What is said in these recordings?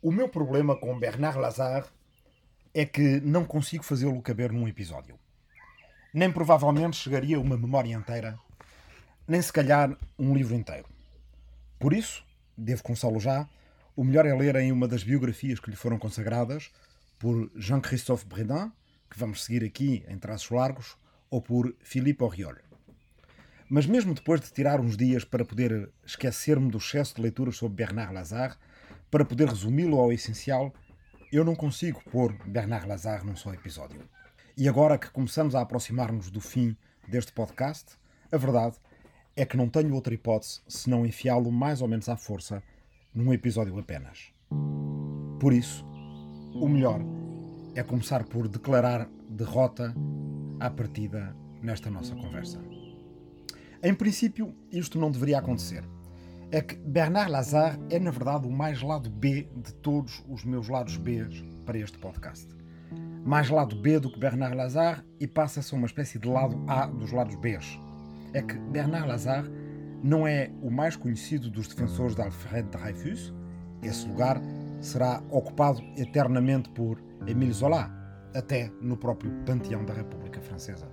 O meu problema com Bernard Lazare é que não consigo fazê-lo caber num episódio. Nem provavelmente chegaria uma memória inteira, nem se calhar um livro inteiro. Por isso, devo começá-lo já, o melhor é ler em uma das biografias que lhe foram consagradas, por Jean-Christophe Bredin, que vamos seguir aqui em traços largos, ou por Philippe Auriol. Mas mesmo depois de tirar uns dias para poder esquecer-me do excesso de leituras sobre Bernard Lazare, para poder resumi-lo ao essencial, eu não consigo pôr Bernard Lazare num só episódio. E agora que começamos a aproximar-nos do fim deste podcast, a verdade é que não tenho outra hipótese senão enfiá-lo mais ou menos à força num episódio apenas. Por isso, o melhor é começar por declarar derrota à partida nesta nossa conversa. Em princípio, isto não deveria acontecer é que Bernard Lazare é, na verdade, o mais lado B de todos os meus lados B para este podcast. Mais lado B do que Bernard Lazare e passa a uma espécie de lado A dos lados B. É que Bernard Lazare não é o mais conhecido dos defensores de Alfred Dreyfus. Esse lugar será ocupado eternamente por Émile Zola, até no próprio panteão da República Francesa.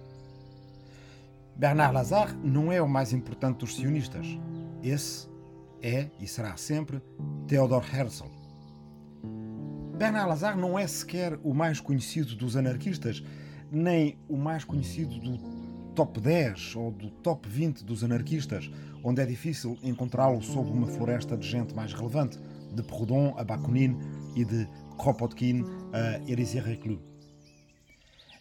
Bernard Lazare não é o mais importante dos sionistas. Esse é e será sempre Theodor Herzl. Bernard Lazare não é sequer o mais conhecido dos anarquistas, nem o mais conhecido do top 10 ou do top 20 dos anarquistas, onde é difícil encontrá-lo sob uma floresta de gente mais relevante, de Proudhon a Bakunin e de Kropotkin a Élisée Reclus.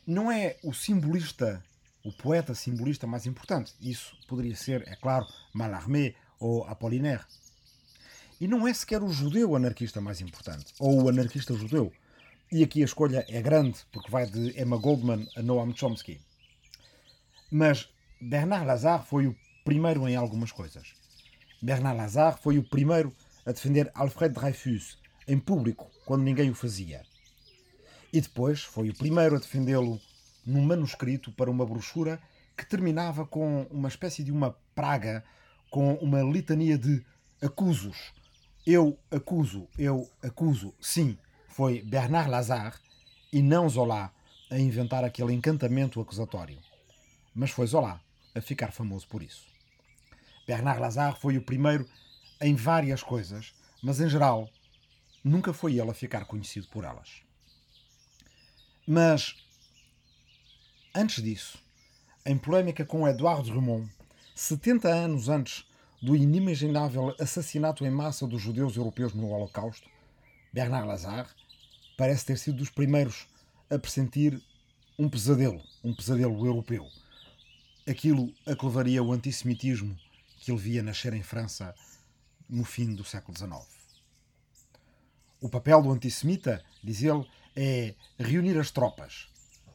Não é o simbolista, o poeta simbolista mais importante. Isso poderia ser, é claro, Mallarmé ou Apollinaire. E não é sequer o judeu anarquista mais importante, ou o anarquista judeu. E aqui a escolha é grande, porque vai de Emma Goldman a Noam Chomsky. Mas Bernard Lazare foi o primeiro em algumas coisas. Bernard Lazare foi o primeiro a defender Alfred Dreyfus em público, quando ninguém o fazia. E depois foi o primeiro a defendê-lo num manuscrito para uma brochura que terminava com uma espécie de uma praga com uma litania de acusos. Eu acuso, eu acuso. Sim, foi Bernard Lazare e não Zola a inventar aquele encantamento acusatório. Mas foi Zola a ficar famoso por isso. Bernard Lazare foi o primeiro em várias coisas, mas em geral nunca foi ele a ficar conhecido por elas. Mas antes disso, em polémica com Edouard Drummond, 70 anos antes do inimaginável assassinato em massa dos judeus europeus no Holocausto, Bernard Lazare parece ter sido dos primeiros a pressentir um pesadelo, um pesadelo europeu. Aquilo a que levaria o antissemitismo que ele via nascer em França no fim do século XIX. O papel do antissemita, diz ele, é reunir as tropas.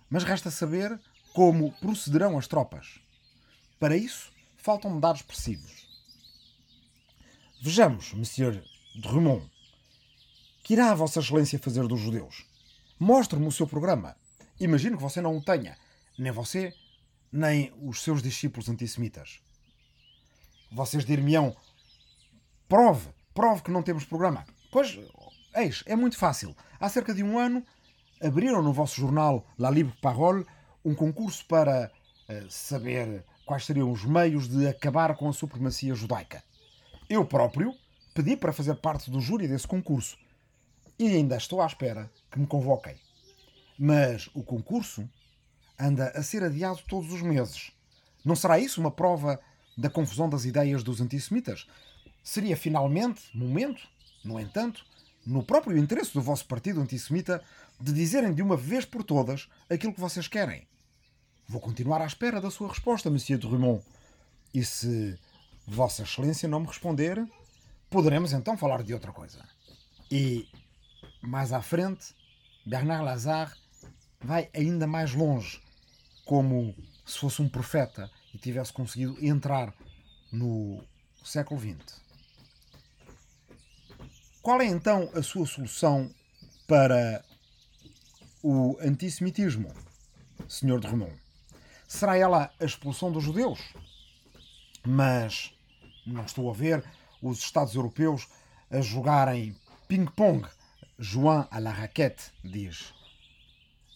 Mas resta saber como procederão as tropas. Para isso, faltam dados precisos. Vejamos, Monsieur Drummond, que irá a Vossa Excelência fazer dos judeus? Mostre-me o seu programa. Imagino que você não o tenha, nem você, nem os seus discípulos antissemitas. Vocês dir-me-ão, prove, prove que não temos programa. Pois, eis, é muito fácil. Há cerca de um ano, abriram no vosso jornal La Libre Parole um concurso para uh, saber quais seriam os meios de acabar com a supremacia judaica. Eu próprio pedi para fazer parte do júri desse concurso e ainda estou à espera que me convoquem. Mas o concurso anda a ser adiado todos os meses. Não será isso uma prova da confusão das ideias dos antissemitas? Seria finalmente momento, no entanto, no próprio interesse do vosso partido antissemita, de dizerem de uma vez por todas aquilo que vocês querem. Vou continuar à espera da sua resposta, Monsieur Drummond. E se Vossa Excelência não me responder, poderemos então falar de outra coisa. E mais à frente, Bernard Lazare vai ainda mais longe, como se fosse um profeta e tivesse conseguido entrar no século XX. Qual é então a sua solução para o antissemitismo, Sr. Drummond? Será ela a expulsão dos judeus? Mas não estou a ver os Estados europeus a jogarem ping-pong João à la raquette, diz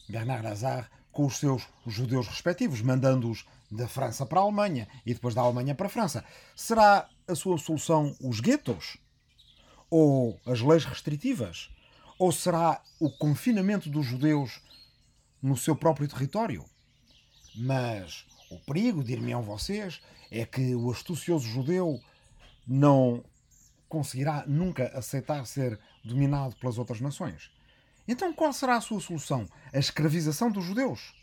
Bernard Lazare, com os seus judeus respectivos, mandando-os da França para a Alemanha e depois da Alemanha para a França. Será a sua solução os guetos? Ou as leis restritivas? Ou será o confinamento dos judeus no seu próprio território? Mas o perigo, dir-me-ão vocês, é que o astucioso judeu não conseguirá nunca aceitar ser dominado pelas outras nações. Então qual será a sua solução? A escravização dos judeus?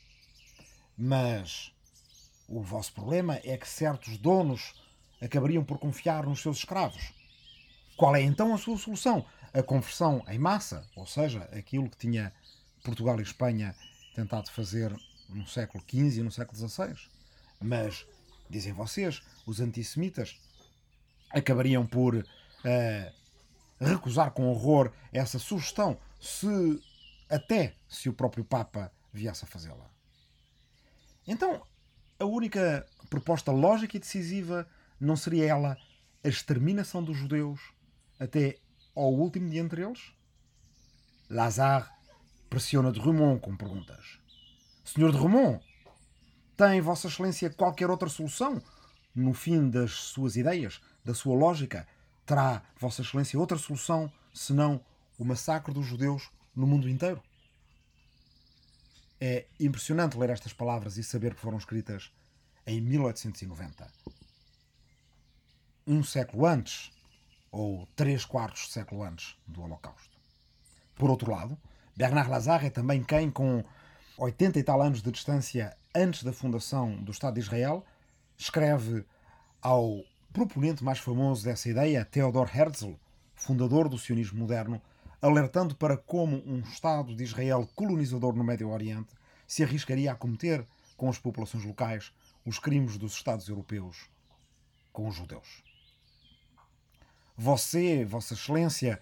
Mas o vosso problema é que certos donos acabariam por confiar nos seus escravos. Qual é então a sua solução? A conversão em massa, ou seja, aquilo que tinha Portugal e Espanha tentado fazer no século XV e no século XVI. Mas, dizem vocês, os antissemitas acabariam por uh, recusar com horror essa sugestão, se até se o próprio Papa viesse a fazê-la. Então, a única proposta lógica e decisiva não seria ela a exterminação dos judeus até ao último de entre eles? Lazare pressiona de Rumont com perguntas. Senhor de Rumont, tem Vossa Excelência qualquer outra solução? No fim das suas ideias, da sua lógica, terá Vossa Excelência outra solução senão o massacre dos judeus no mundo inteiro? É impressionante ler estas palavras e saber que foram escritas em 1890. Um século antes, ou três quartos de século antes do Holocausto. Por outro lado, Bernard Lazare é também quem, com 80 e tal anos de distância antes da fundação do Estado de Israel, escreve ao proponente mais famoso dessa ideia, Theodor Herzl, fundador do sionismo moderno, alertando para como um Estado de Israel colonizador no Médio Oriente se arriscaria a cometer com as populações locais os crimes dos Estados europeus com os judeus. Você, Vossa Excelência,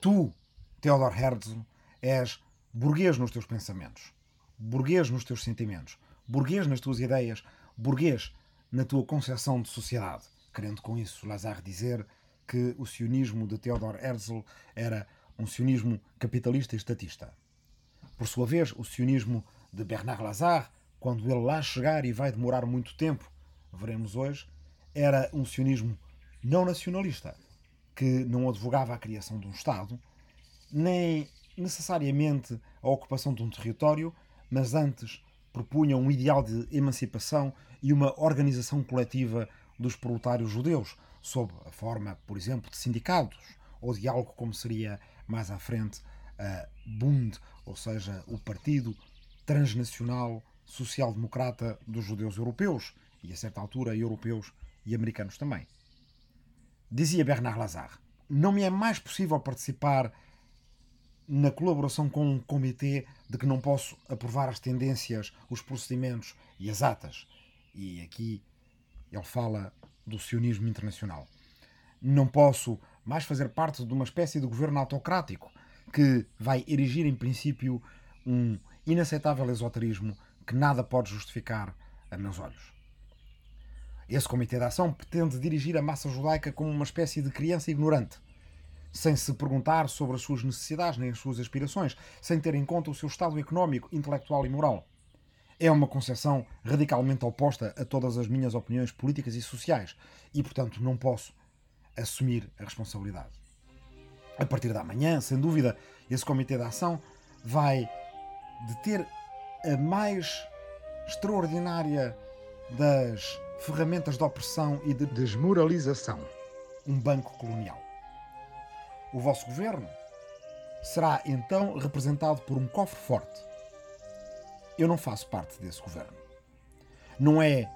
tu, Theodor Herzl, és burguês nos teus pensamentos, burguês nos teus sentimentos, burguês nas tuas ideias, burguês na tua concepção de sociedade. Querendo com isso Lazare dizer que o sionismo de Theodor Herzl era um sionismo capitalista e estatista. Por sua vez, o sionismo de Bernard Lazare, quando ele lá chegar e vai demorar muito tempo, veremos hoje, era um sionismo não nacionalista, que não advogava a criação de um Estado, nem necessariamente a ocupação de um território, mas antes propunha um ideal de emancipação e uma organização coletiva dos proletários judeus, sob a forma, por exemplo, de sindicatos ou de algo como seria mais à frente a Bund, ou seja, o Partido Transnacional Social-Democrata dos Judeus Europeus, e a certa altura europeus e americanos também. Dizia Bernard Lazare: Não me é mais possível participar na colaboração com um comitê de que não posso aprovar as tendências, os procedimentos e as atas. E aqui ele fala do sionismo internacional. Não posso mais fazer parte de uma espécie de governo autocrático que vai erigir, em princípio, um inaceitável esoterismo que nada pode justificar a meus olhos. Esse comitê de ação pretende dirigir a massa judaica como uma espécie de criança ignorante sem se perguntar sobre as suas necessidades nem as suas aspirações, sem ter em conta o seu estado económico, intelectual e moral. É uma concepção radicalmente oposta a todas as minhas opiniões políticas e sociais e, portanto, não posso assumir a responsabilidade. A partir da manhã, sem dúvida, esse Comitê de Ação vai deter a mais extraordinária das ferramentas de opressão e de desmoralização um banco colonial. O vosso governo será então representado por um cofre forte. Eu não faço parte desse governo. Não é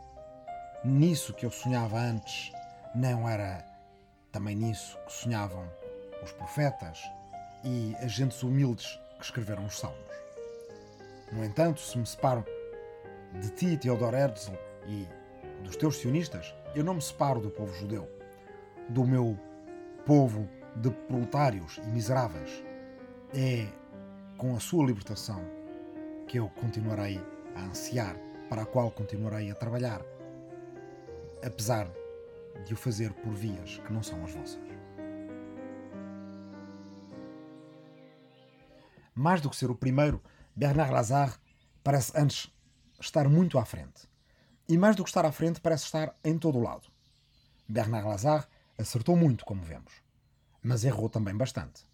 nisso que eu sonhava antes, não era também nisso que sonhavam os profetas e as gentes humildes que escreveram os salmos. No entanto, se me separo de ti, Teodor Herzl, e dos teus sionistas, eu não me separo do povo judeu, do meu povo de proletários e miseráveis. É com a sua libertação que eu continuarei a ansiar, para a qual continuarei a trabalhar, apesar de o fazer por vias que não são as vossas. mais do que ser o primeiro, Bernard Lazare parece antes estar muito à frente. E mais do que estar à frente, parece estar em todo o lado. Bernard Lazare acertou muito, como vemos, mas errou também bastante.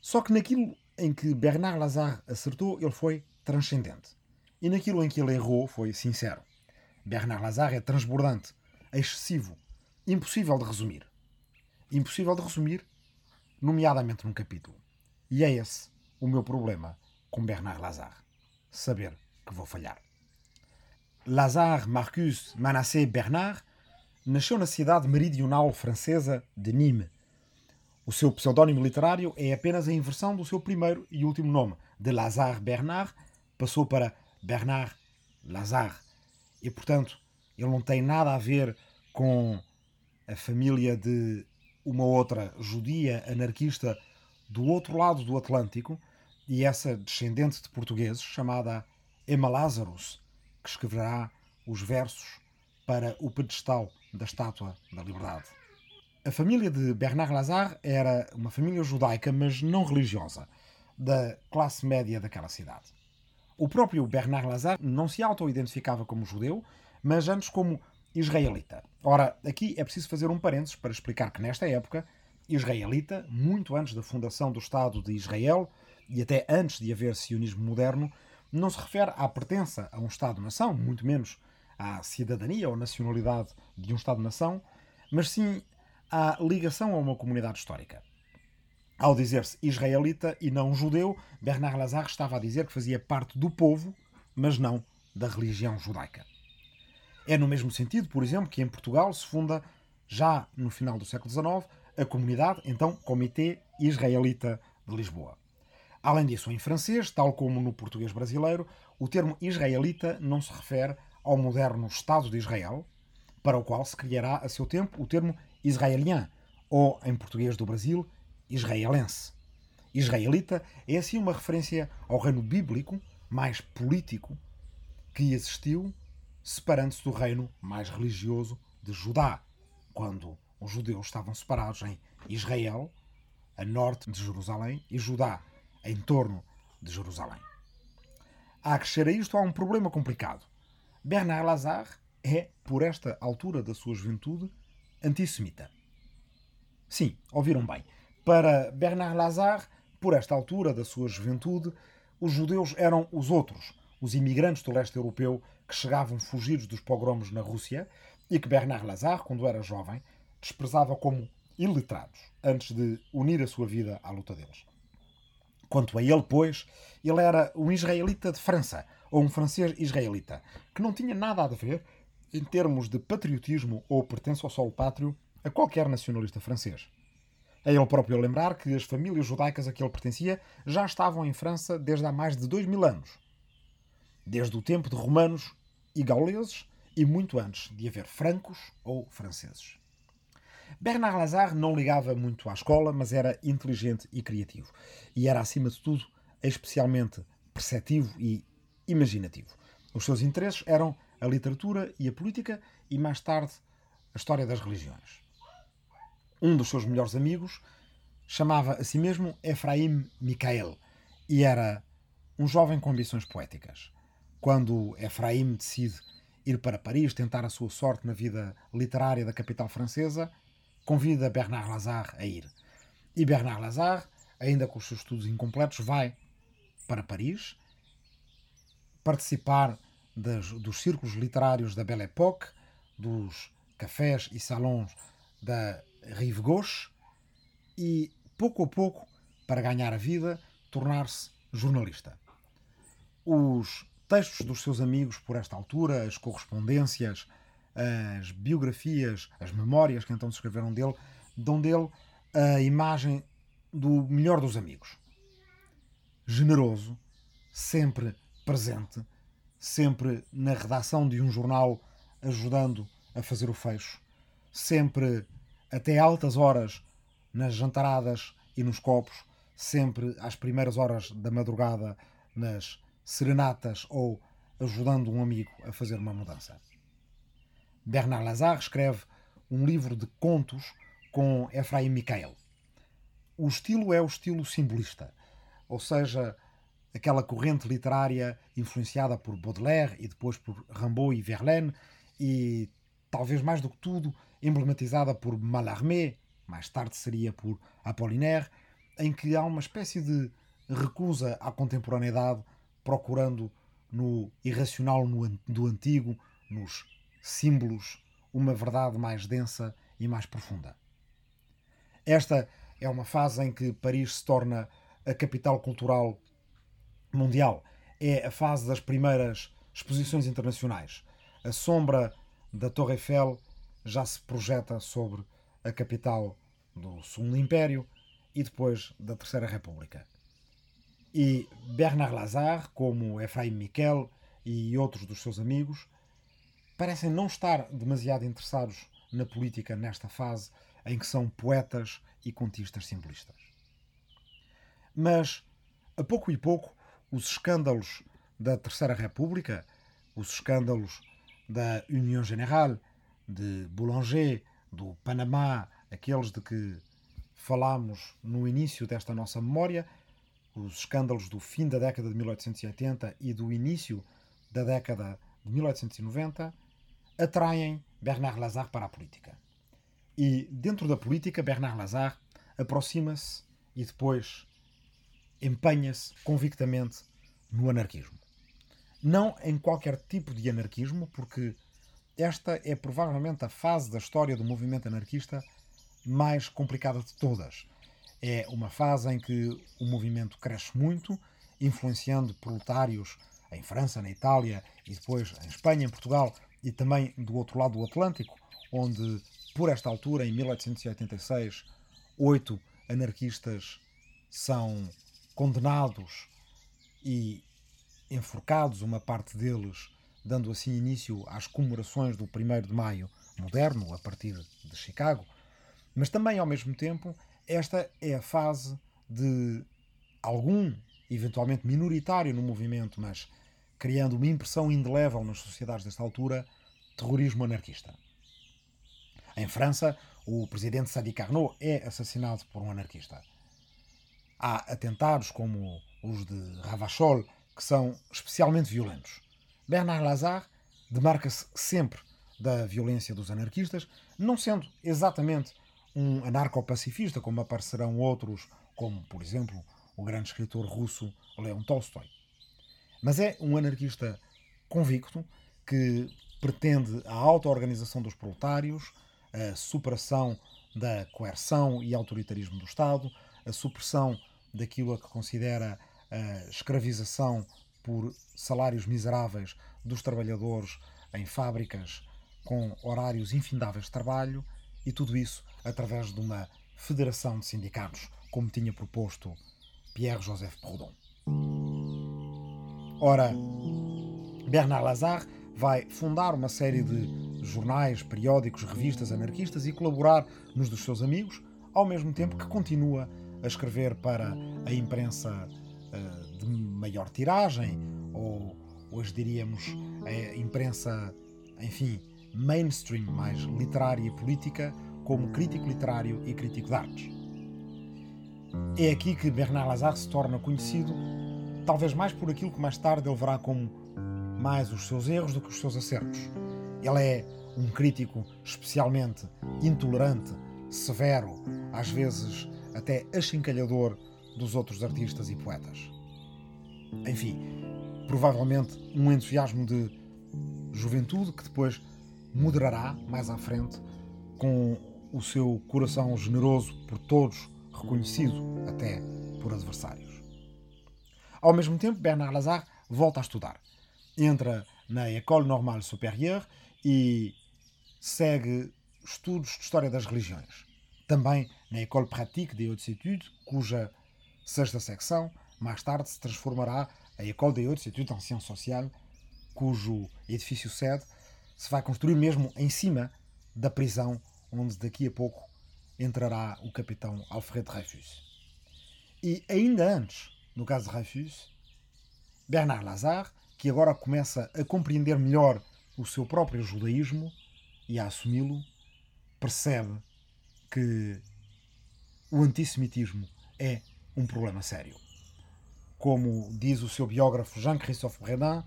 Só que naquilo em que Bernard Lazare acertou, ele foi transcendente. E naquilo em que ele errou, foi sincero. Bernard Lazare é transbordante, excessivo, impossível de resumir. Impossível de resumir, nomeadamente num capítulo. E é esse o meu problema com Bernard Lazare. Saber que vou falhar. Lazare Marcus Manassé Bernard nasceu na cidade meridional francesa de Nîmes. O seu pseudónimo literário é apenas a inversão do seu primeiro e último nome, de Lazare Bernard, passou para Bernard Lazare. E, portanto, ele não tem nada a ver com a família de uma outra judia anarquista do outro lado do Atlântico e essa descendente de portugueses chamada Emma Lazarus, que escreverá os versos para o pedestal da Estátua da Liberdade. A família de Bernard Lazare era uma família judaica, mas não religiosa, da classe média daquela cidade. O próprio Bernard Lazare não se auto-identificava como judeu, mas antes como israelita. Ora, aqui é preciso fazer um parênteses para explicar que nesta época, israelita, muito antes da fundação do Estado de Israel e até antes de haver sionismo moderno, não se refere à pertença a um Estado-nação, muito menos à cidadania ou nacionalidade de um Estado-nação, mas sim à ligação a uma comunidade histórica. Ao dizer-se israelita e não judeu, Bernard Lazare estava a dizer que fazia parte do povo, mas não da religião judaica. É no mesmo sentido, por exemplo, que em Portugal se funda, já no final do século XIX, a comunidade, então Comitê Israelita de Lisboa. Além disso, em francês, tal como no português brasileiro, o termo israelita não se refere ao moderno Estado de Israel, para o qual se criará a seu tempo o termo israelien, ou, em português do Brasil, israelense. Israelita é assim uma referência ao reino bíblico, mais político, que existiu, separando-se do reino mais religioso de Judá, quando os judeus estavam separados em Israel, a norte de Jerusalém, e Judá, em torno de Jerusalém. A acrescer a isto há um problema complicado. Bernard Lazare é, por esta altura da sua juventude, antissemita. Sim, ouviram bem. Para Bernard Lazare, por esta altura da sua juventude, os judeus eram os outros, os imigrantes do leste europeu que chegavam fugidos dos pogromos na Rússia e que Bernard Lazare, quando era jovem, desprezava como iletrados, antes de unir a sua vida à luta deles. Quanto a ele, pois, ele era um israelita de França, ou um francês israelita, que não tinha nada a ver, em termos de patriotismo ou pertença ao solo pátrio, a qualquer nacionalista francês. É ele próprio lembrar que as famílias judaicas a que ele pertencia já estavam em França desde há mais de dois mil anos. Desde o tempo de romanos e gauleses e muito antes de haver francos ou franceses. Bernard Lazare não ligava muito à escola, mas era inteligente e criativo. E era, acima de tudo, especialmente perceptivo e imaginativo. Os seus interesses eram a literatura e a política e, mais tarde, a história das religiões. Um dos seus melhores amigos chamava a si mesmo Efraim Michael e era um jovem com ambições poéticas. Quando Efraim decide ir para Paris tentar a sua sorte na vida literária da capital francesa, convida Bernard Lazare a ir. E Bernard Lazare, ainda com os seus estudos incompletos, vai para Paris participar das, dos círculos literários da Belle Époque, dos cafés e salões da Rive Gauche e, pouco a pouco, para ganhar a vida, tornar-se jornalista. Os textos dos seus amigos por esta altura, as correspondências, as biografias, as memórias que então se escreveram dele, dão dele a imagem do melhor dos amigos. Generoso, sempre presente, sempre na redação de um jornal ajudando a fazer o fecho, sempre até altas horas nas jantaradas e nos copos, sempre às primeiras horas da madrugada nas serenatas ou ajudando um amigo a fazer uma mudança. Bernard Lazare escreve um livro de contos com Efraim Michael. O estilo é o estilo simbolista. ou seja, aquela corrente literária influenciada por Baudelaire e depois por Rimbaud e Verlaine, e talvez mais do que tudo emblematizada por Mallarmé, mais tarde seria por Apollinaire, em que há uma espécie de recusa à contemporaneidade, procurando no irracional do antigo, nos símbolos, uma verdade mais densa e mais profunda. Esta é uma fase em que Paris se torna a capital cultural mundial. É a fase das primeiras exposições internacionais. A sombra da Torre Eiffel já se projeta sobre a capital do Segundo Império e depois da Terceira República. E Bernard Lazare, como Efraim Miquel e outros dos seus amigos, parecem não estar demasiado interessados na política nesta fase em que são poetas e contistas simbolistas. Mas, a pouco e pouco, os escândalos da Terceira República, os escândalos da União General, de Boulanger, do Panamá, aqueles de que falámos no início desta nossa memória, os escândalos do fim da década de 1880 e do início da década de 1890, atraem Bernard Lazare para a política. E dentro da política, Bernard Lazare aproxima-se e depois empenha-se convictamente no anarquismo. Não em qualquer tipo de anarquismo, porque esta é provavelmente a fase da história do movimento anarquista mais complicada de todas. É uma fase em que o movimento cresce muito, influenciando proletários em França, na Itália e depois em Espanha, em Portugal e também do outro lado do Atlântico, onde, por esta altura, em 1886, oito anarquistas são condenados e enforcados, uma parte deles dando assim início às comemorações do 1 de Maio moderno, a partir de Chicago, mas também, ao mesmo tempo, esta é a fase de algum, eventualmente minoritário no movimento, mas criando uma impressão indelével nas sociedades desta altura, terrorismo anarquista. Em França, o presidente Sadi Carnot é assassinado por um anarquista. Há atentados como os de Ravachol, que são especialmente violentos. Bernard Lazare demarca-se sempre da violência dos anarquistas, não sendo exatamente um anarcopacifista, como aparecerão outros, como, por exemplo, o grande escritor russo Leon Tolstói. Mas é um anarquista convicto que pretende a auto-organização dos proletários, a superação da coerção e autoritarismo do Estado, a supressão daquilo a que considera a escravização por salários miseráveis dos trabalhadores em fábricas com horários infindáveis de trabalho e tudo isso através de uma federação de sindicatos, como tinha proposto Pierre-Joseph Proudhon. Ora, Bernard Lazare vai fundar uma série de jornais, periódicos, revistas anarquistas e colaborar nos dos seus amigos, ao mesmo tempo que continua a escrever para a imprensa uh, de maior tiragem, ou hoje diríamos a imprensa, enfim, mainstream, mais literária e política, como crítico literário e crítico de artes. É aqui que Bernard Lazare se torna conhecido, talvez mais por aquilo que mais tarde ele verá como mais os seus erros do que os seus acertos. Ele é um crítico especialmente intolerante, severo, às vezes até achincalhador dos outros artistas e poetas. Enfim, provavelmente um entusiasmo de juventude que depois moderará mais à frente com o seu coração generoso por todos, reconhecido até por adversários. Ao mesmo tempo, Bernard Lazare volta a estudar. Entra na École Normale Supérieure e segue estudos de História das Religiões. Também na École Pratique des Hautes Études, cuja sexta secção mais tarde se transformará em École des Hautes Études en Sciences Sociales, cujo edifício sede se vai construir mesmo em cima da prisão onde daqui a pouco entrará o capitão Alfred Dreyfus. E ainda antes, no caso de Dreyfus, Bernard Lazare, que agora começa a compreender melhor o seu próprio judaísmo e a assumi-lo, percebe que o antissemitismo é um problema sério. Como diz o seu biógrafo Jean-Christophe Bredin,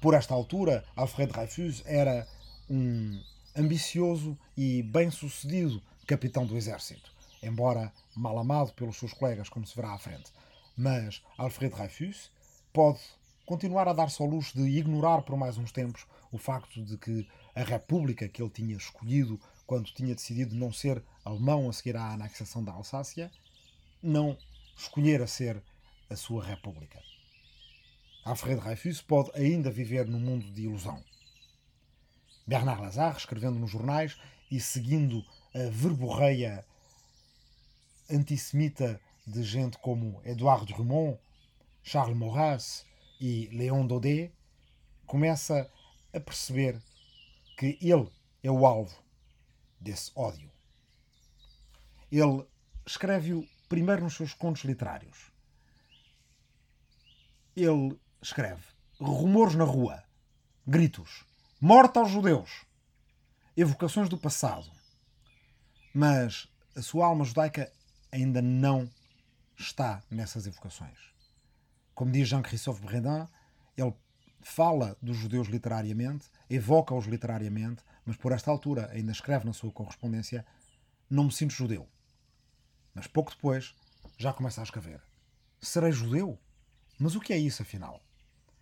por esta altura, Alfred Dreyfus era um ambicioso e bem-sucedido capitão do exército, embora mal amado pelos seus colegas, como se verá à frente. Mas Alfred Dreyfus pode continuar a dar-se ao luxo de ignorar por mais uns tempos o facto de que a República que ele tinha escolhido quando tinha decidido não ser alemão a seguir à anexação da Alsácia, não escolher a ser a sua República. Alfred Dreyfus pode ainda viver num mundo de ilusão. Bernard Lazare, escrevendo nos jornais e seguindo a verborreia antissemita de gente como Edouard Drummond, Charles Maurras e Léon Daudet, começa a perceber que ele é o alvo desse ódio. Ele escreve-o primeiro nos seus contos literários. Ele escreve rumores na rua, gritos, morte aos judeus, evocações do passado. Mas a sua alma judaica ainda não está nessas evocações. Como diz Jean-Christophe Bredin, ele fala dos judeus literariamente, evoca-os literariamente, mas por esta altura ainda escreve na sua correspondência: Não me sinto judeu. Mas pouco depois já começa a escrever: Serei judeu? Mas o que é isso afinal?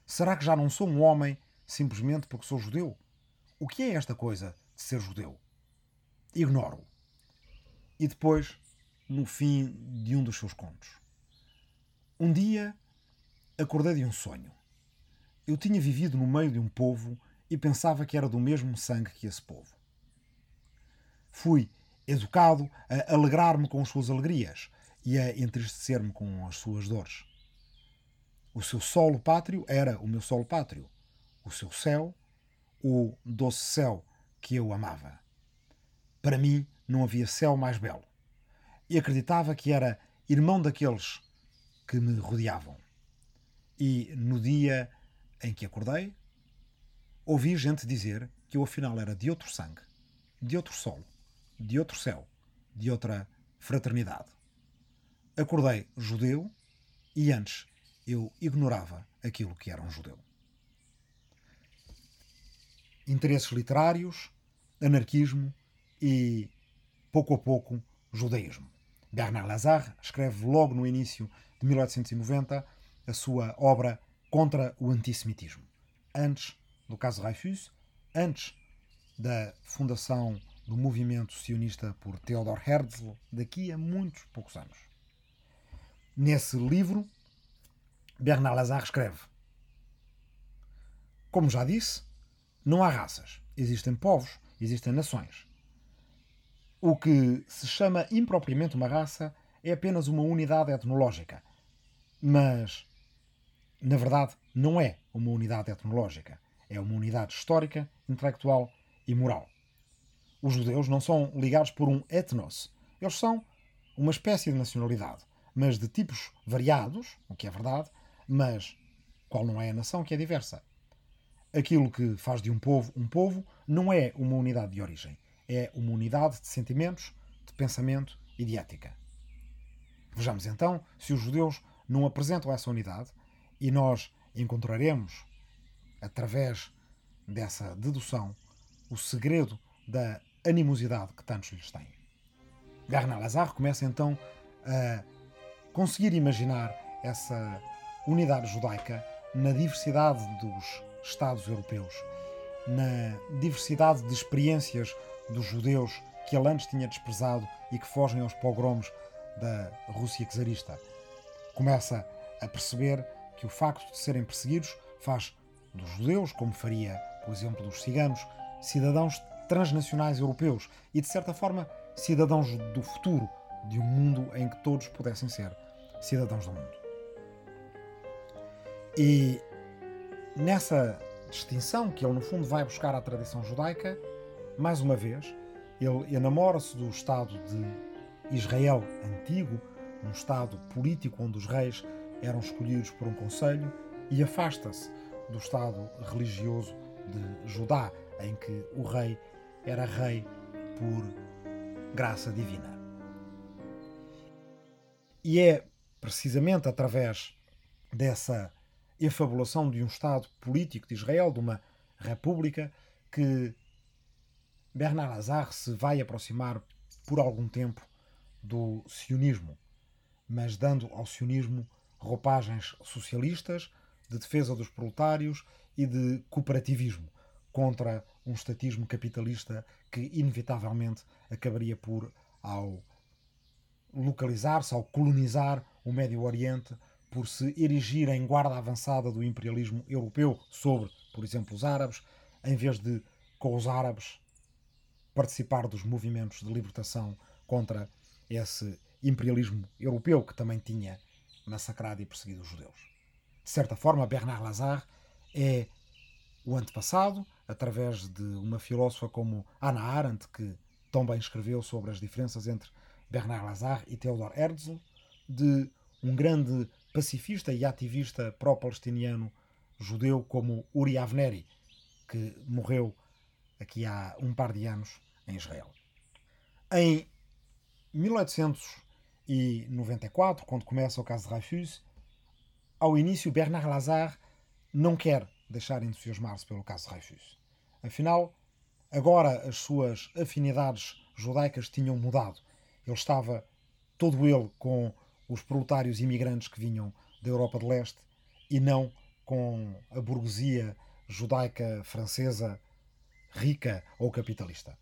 Será que já não sou um homem simplesmente porque sou judeu? O que é esta coisa de ser judeu? Ignoro. E depois, no fim de um dos seus contos. Um dia acordei de um sonho. Eu tinha vivido no meio de um povo e pensava que era do mesmo sangue que esse povo. Fui educado a alegrar-me com as suas alegrias e a entristecer-me com as suas dores. O seu solo pátrio era o meu solo pátrio. O seu céu, o doce céu que eu amava. Para mim, não havia céu mais belo. E acreditava que era irmão daqueles que me rodeavam. E no dia em que acordei, ouvi gente dizer que eu afinal era de outro sangue, de outro solo, de outro céu, de outra fraternidade. Acordei judeu e antes eu ignorava aquilo que era um judeu. Interesses literários, anarquismo e, pouco a pouco, judaísmo. Bernard Lazare escreve logo no início de 1890 a sua obra contra o antissemitismo. Antes do caso Dreyfus, antes da fundação do movimento sionista por Theodor Herzl, daqui a muitos poucos anos. Nesse livro, Bernard Lazare escreve: Como já disse, não há raças. Existem povos, existem nações. O que se chama impropriamente uma raça é apenas uma unidade etnológica. Mas, na verdade, não é uma unidade etnológica. É uma unidade histórica, intelectual e moral. Os judeus não são ligados por um etnos. Eles são uma espécie de nacionalidade, mas de tipos variados, o que é verdade, mas qual não é a nação que é diversa? Aquilo que faz de um povo um povo não é uma unidade de origem, é uma unidade de sentimentos, de pensamento e de ética. Vejamos então se os judeus não apresentam essa unidade e nós encontraremos, através dessa dedução, o segredo da animosidade que tantos lhes têm. Bernard Lazare começa então a conseguir imaginar essa unidade judaica na diversidade dos Estados europeus, na diversidade de experiências dos judeus que ele antes tinha desprezado e que fogem aos pogroms da Rússia czarista. Começa a perceber que o facto de serem perseguidos faz dos judeus, como faria, por exemplo, dos ciganos, cidadãos transnacionais europeus e, de certa forma, cidadãos do futuro, de um mundo em que todos pudessem ser cidadãos do mundo. E nessa distinção que ele, no fundo, vai buscar à tradição judaica, mais uma vez, ele enamora-se do Estado de Israel antigo, um Estado político onde os reis eram escolhidos por um conselho, e afasta-se do Estado religioso de Judá, em que o rei era rei por graça divina. E é precisamente através dessa efabulação de um Estado político de Israel, de uma república, que Bernard Lazare se vai aproximar por algum tempo do sionismo, mas dando ao sionismo roupagens socialistas, de defesa dos proletários e de cooperativismo contra um estatismo capitalista que inevitavelmente acabaria por, ao localizar-se, ao colonizar o Médio Oriente, por se erigir em guarda avançada do imperialismo europeu sobre, por exemplo, os árabes, em vez de, com os árabes, participar dos movimentos de libertação contra esse imperialismo europeu que também tinha massacrado e perseguido os judeus. De certa forma, Bernard Lazare é o antepassado, através de uma filósofa como Hannah Arendt, que tão bem escreveu sobre as diferenças entre Bernard Lazare e Theodor Herzl, de um grande pacifista e ativista pró-palestiniano judeu como Uri Avneri, que morreu aqui há um par de anos em Israel. Em 1894, quando começa o caso de Dreyfus, ao início Bernard Lazare não quer deixar entusiasmar-se pelo caso de Dreyfus. Afinal, agora as suas afinidades judaicas tinham mudado. Ele estava todo ele com os proletários imigrantes que vinham da Europa de Leste e não com a burguesia judaica francesa rica ou capitalista.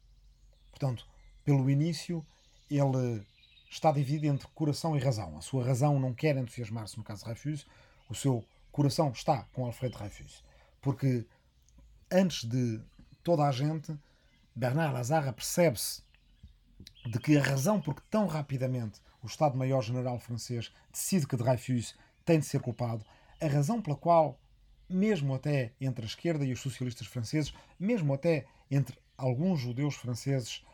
Portanto, pelo início, ele está dividido entre coração e razão. A sua razão não quer entusiasmar-se no caso de Dreyfus, o seu coração está com Alfred Dreyfus. Porque antes de toda a gente, Bernard Lazare percebe-se de que a razão por que tão rapidamente o Estado-Maior-General francês decide que Dreyfus tem de ser culpado, a razão pela qual, mesmo até entre a esquerda e os socialistas franceses, mesmo até entre alguns judeus franceses,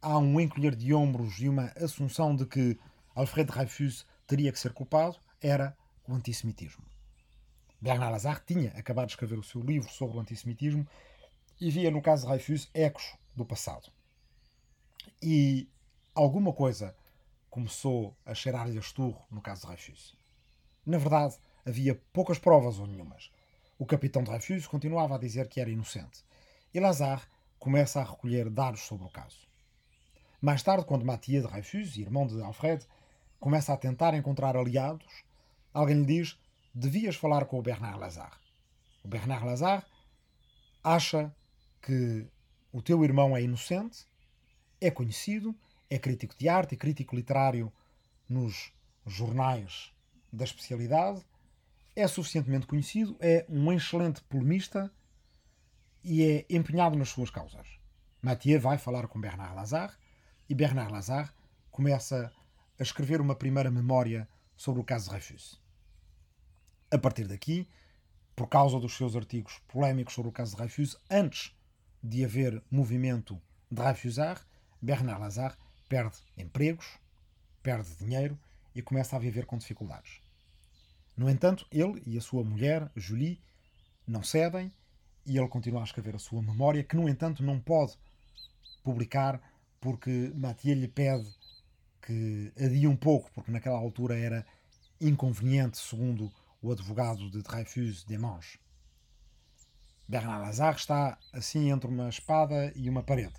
há um encolher de ombros e uma assunção de que Alfred Dreyfus teria que ser culpado, era o antissemitismo. Bernard Lazare tinha acabado de escrever o seu livro sobre o antissemitismo e via no caso de Dreyfus ecos do passado. E alguma coisa começou a cheirar-lhe a esturro no caso de Dreyfus. Na verdade, havia poucas provas ou nenhumas. O capitão Dreyfus continuava a dizer que era inocente. E Lazare começa a recolher dados sobre o caso. Mais tarde, quando Mathieu Dreyfus, irmão de Alfred, começa a tentar encontrar aliados, alguém lhe diz: devias falar com o Bernard Lazare. O Bernard Lazare acha que o teu irmão é inocente, é conhecido, é crítico de arte e crítico literário nos jornais da especialidade, é suficientemente conhecido, é um excelente polemista e é empenhado nas suas causas. Mathieu vai falar com Bernard Lazare e Bernard Lazare começa a escrever uma primeira memória sobre o caso de Dreyfus. A partir daqui, por causa dos seus artigos polémicos sobre o caso de Dreyfus, antes de haver movimento Dreyfusard, Bernard Lazare perde empregos, perde dinheiro e começa a viver com dificuldades. No entanto, ele e a sua mulher, Julie, não cedem e ele continua a escrever a sua memória, que no entanto não pode publicar porque Mathieu lhe pede que adie um pouco, porque naquela altura era inconveniente, segundo o advogado de Dreyfus Demange. Bernard Lazare está assim entre uma espada e uma parede.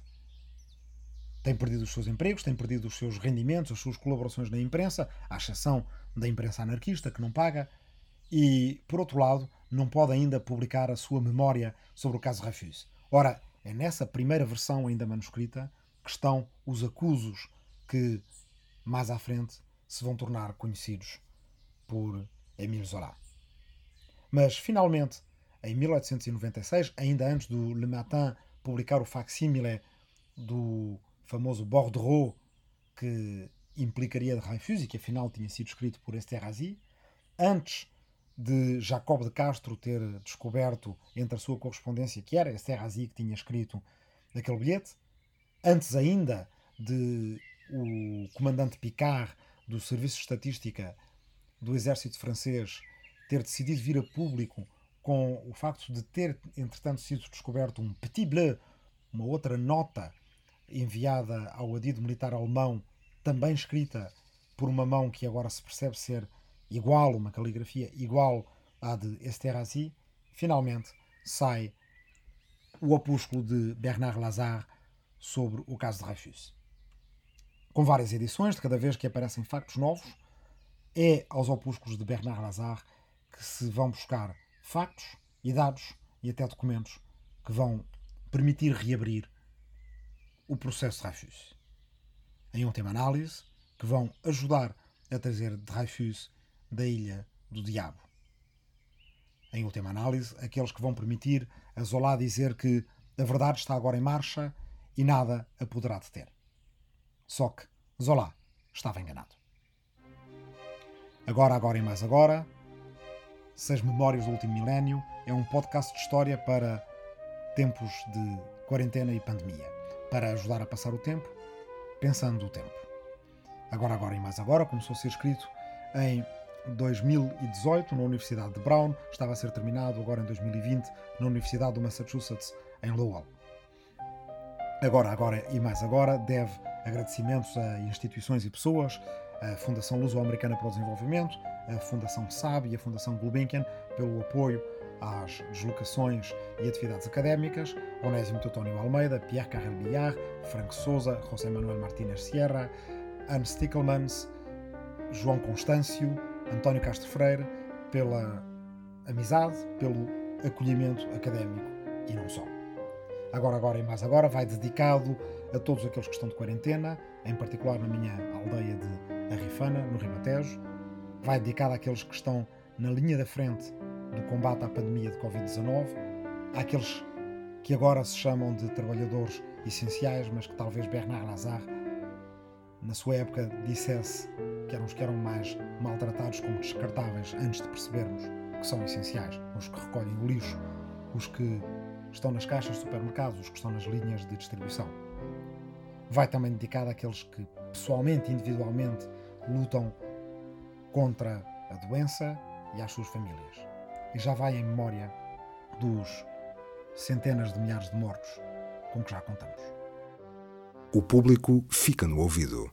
Tem perdido os seus empregos, tem perdido os seus rendimentos, as suas colaborações na imprensa, à exceção da imprensa anarquista, que não paga, e, por outro lado, não pode ainda publicar a sua memória sobre o caso Dreyfus. Ora, é nessa primeira versão ainda manuscrita que estão os acusos que, mais à frente, se vão tornar conhecidos por Émile Zola. Mas, finalmente, em 1896, ainda antes do Le Matin publicar o facsímile do famoso Bordereau que implicaria Dreyfus e que afinal tinha sido escrito por Esterhazy, antes de Jacob de Castro ter descoberto entre a sua correspondência que era Esterhazy que tinha escrito aquele bilhete, antes ainda de o comandante Picard do Serviço de Estatística do exército francês ter decidido vir a público com o facto de ter, entretanto, sido descoberto um petit bleu, uma outra nota enviada ao adido militar alemão, também escrita por uma mão que agora se percebe ser igual, uma caligrafia igual à de Esterhazy, finalmente sai o opúsculo de Bernard Lazare sobre o caso de Dreyfus. Com várias edições, de cada vez que aparecem factos novos, é aos opúsculos de Bernard Lazare que se vão buscar factos e dados e até documentos que vão permitir reabrir o processo Dreyfus. Em tema análise que vão ajudar a trazer Dreyfus da Ilha do Diabo. Em última análise, aqueles que vão permitir a Zola dizer que a verdade está agora em marcha e nada a poderá deter. Só que Zola estava enganado. Agora, agora e mais agora, Seis Memórias do Último Milénio é um podcast de história para tempos de quarentena e pandemia, para ajudar a passar o tempo, pensando o tempo. Agora, agora e mais agora começou a ser escrito em 2018 na Universidade de Brown, estava a ser terminado agora em 2020 na Universidade do Massachusetts, em Lowell. Agora, agora e mais agora, deve agradecimentos a instituições e pessoas, a Fundação Luso-Americana para o Desenvolvimento, a Fundação SAB e a Fundação Gulbenkian pelo apoio às deslocações e atividades académicas, Onésimo Teutónio Almeida, Pierre Carrel Billard, Frank Souza, José Manuel Martínez Sierra, Anne Stickelmans, João Constâncio, António Castro Freire, pela amizade, pelo acolhimento académico e não só. Agora, agora e mais agora, vai dedicado a todos aqueles que estão de quarentena, em particular na minha aldeia de Arrifana, no Ribatejo. Vai dedicado àqueles que estão na linha da frente do combate à pandemia de Covid-19, àqueles que agora se chamam de trabalhadores essenciais, mas que talvez Bernard Lazare, na sua época, dissesse que eram os que eram mais maltratados como descartáveis antes de percebermos que são essenciais, os que recolhem o lixo, os que estão nas caixas de supermercados, os que estão nas linhas de distribuição. Vai também dedicado àqueles que pessoalmente, individualmente, lutam contra a doença e às suas famílias. E já vai em memória dos centenas de milhares de mortos com que já contamos. O público fica no ouvido.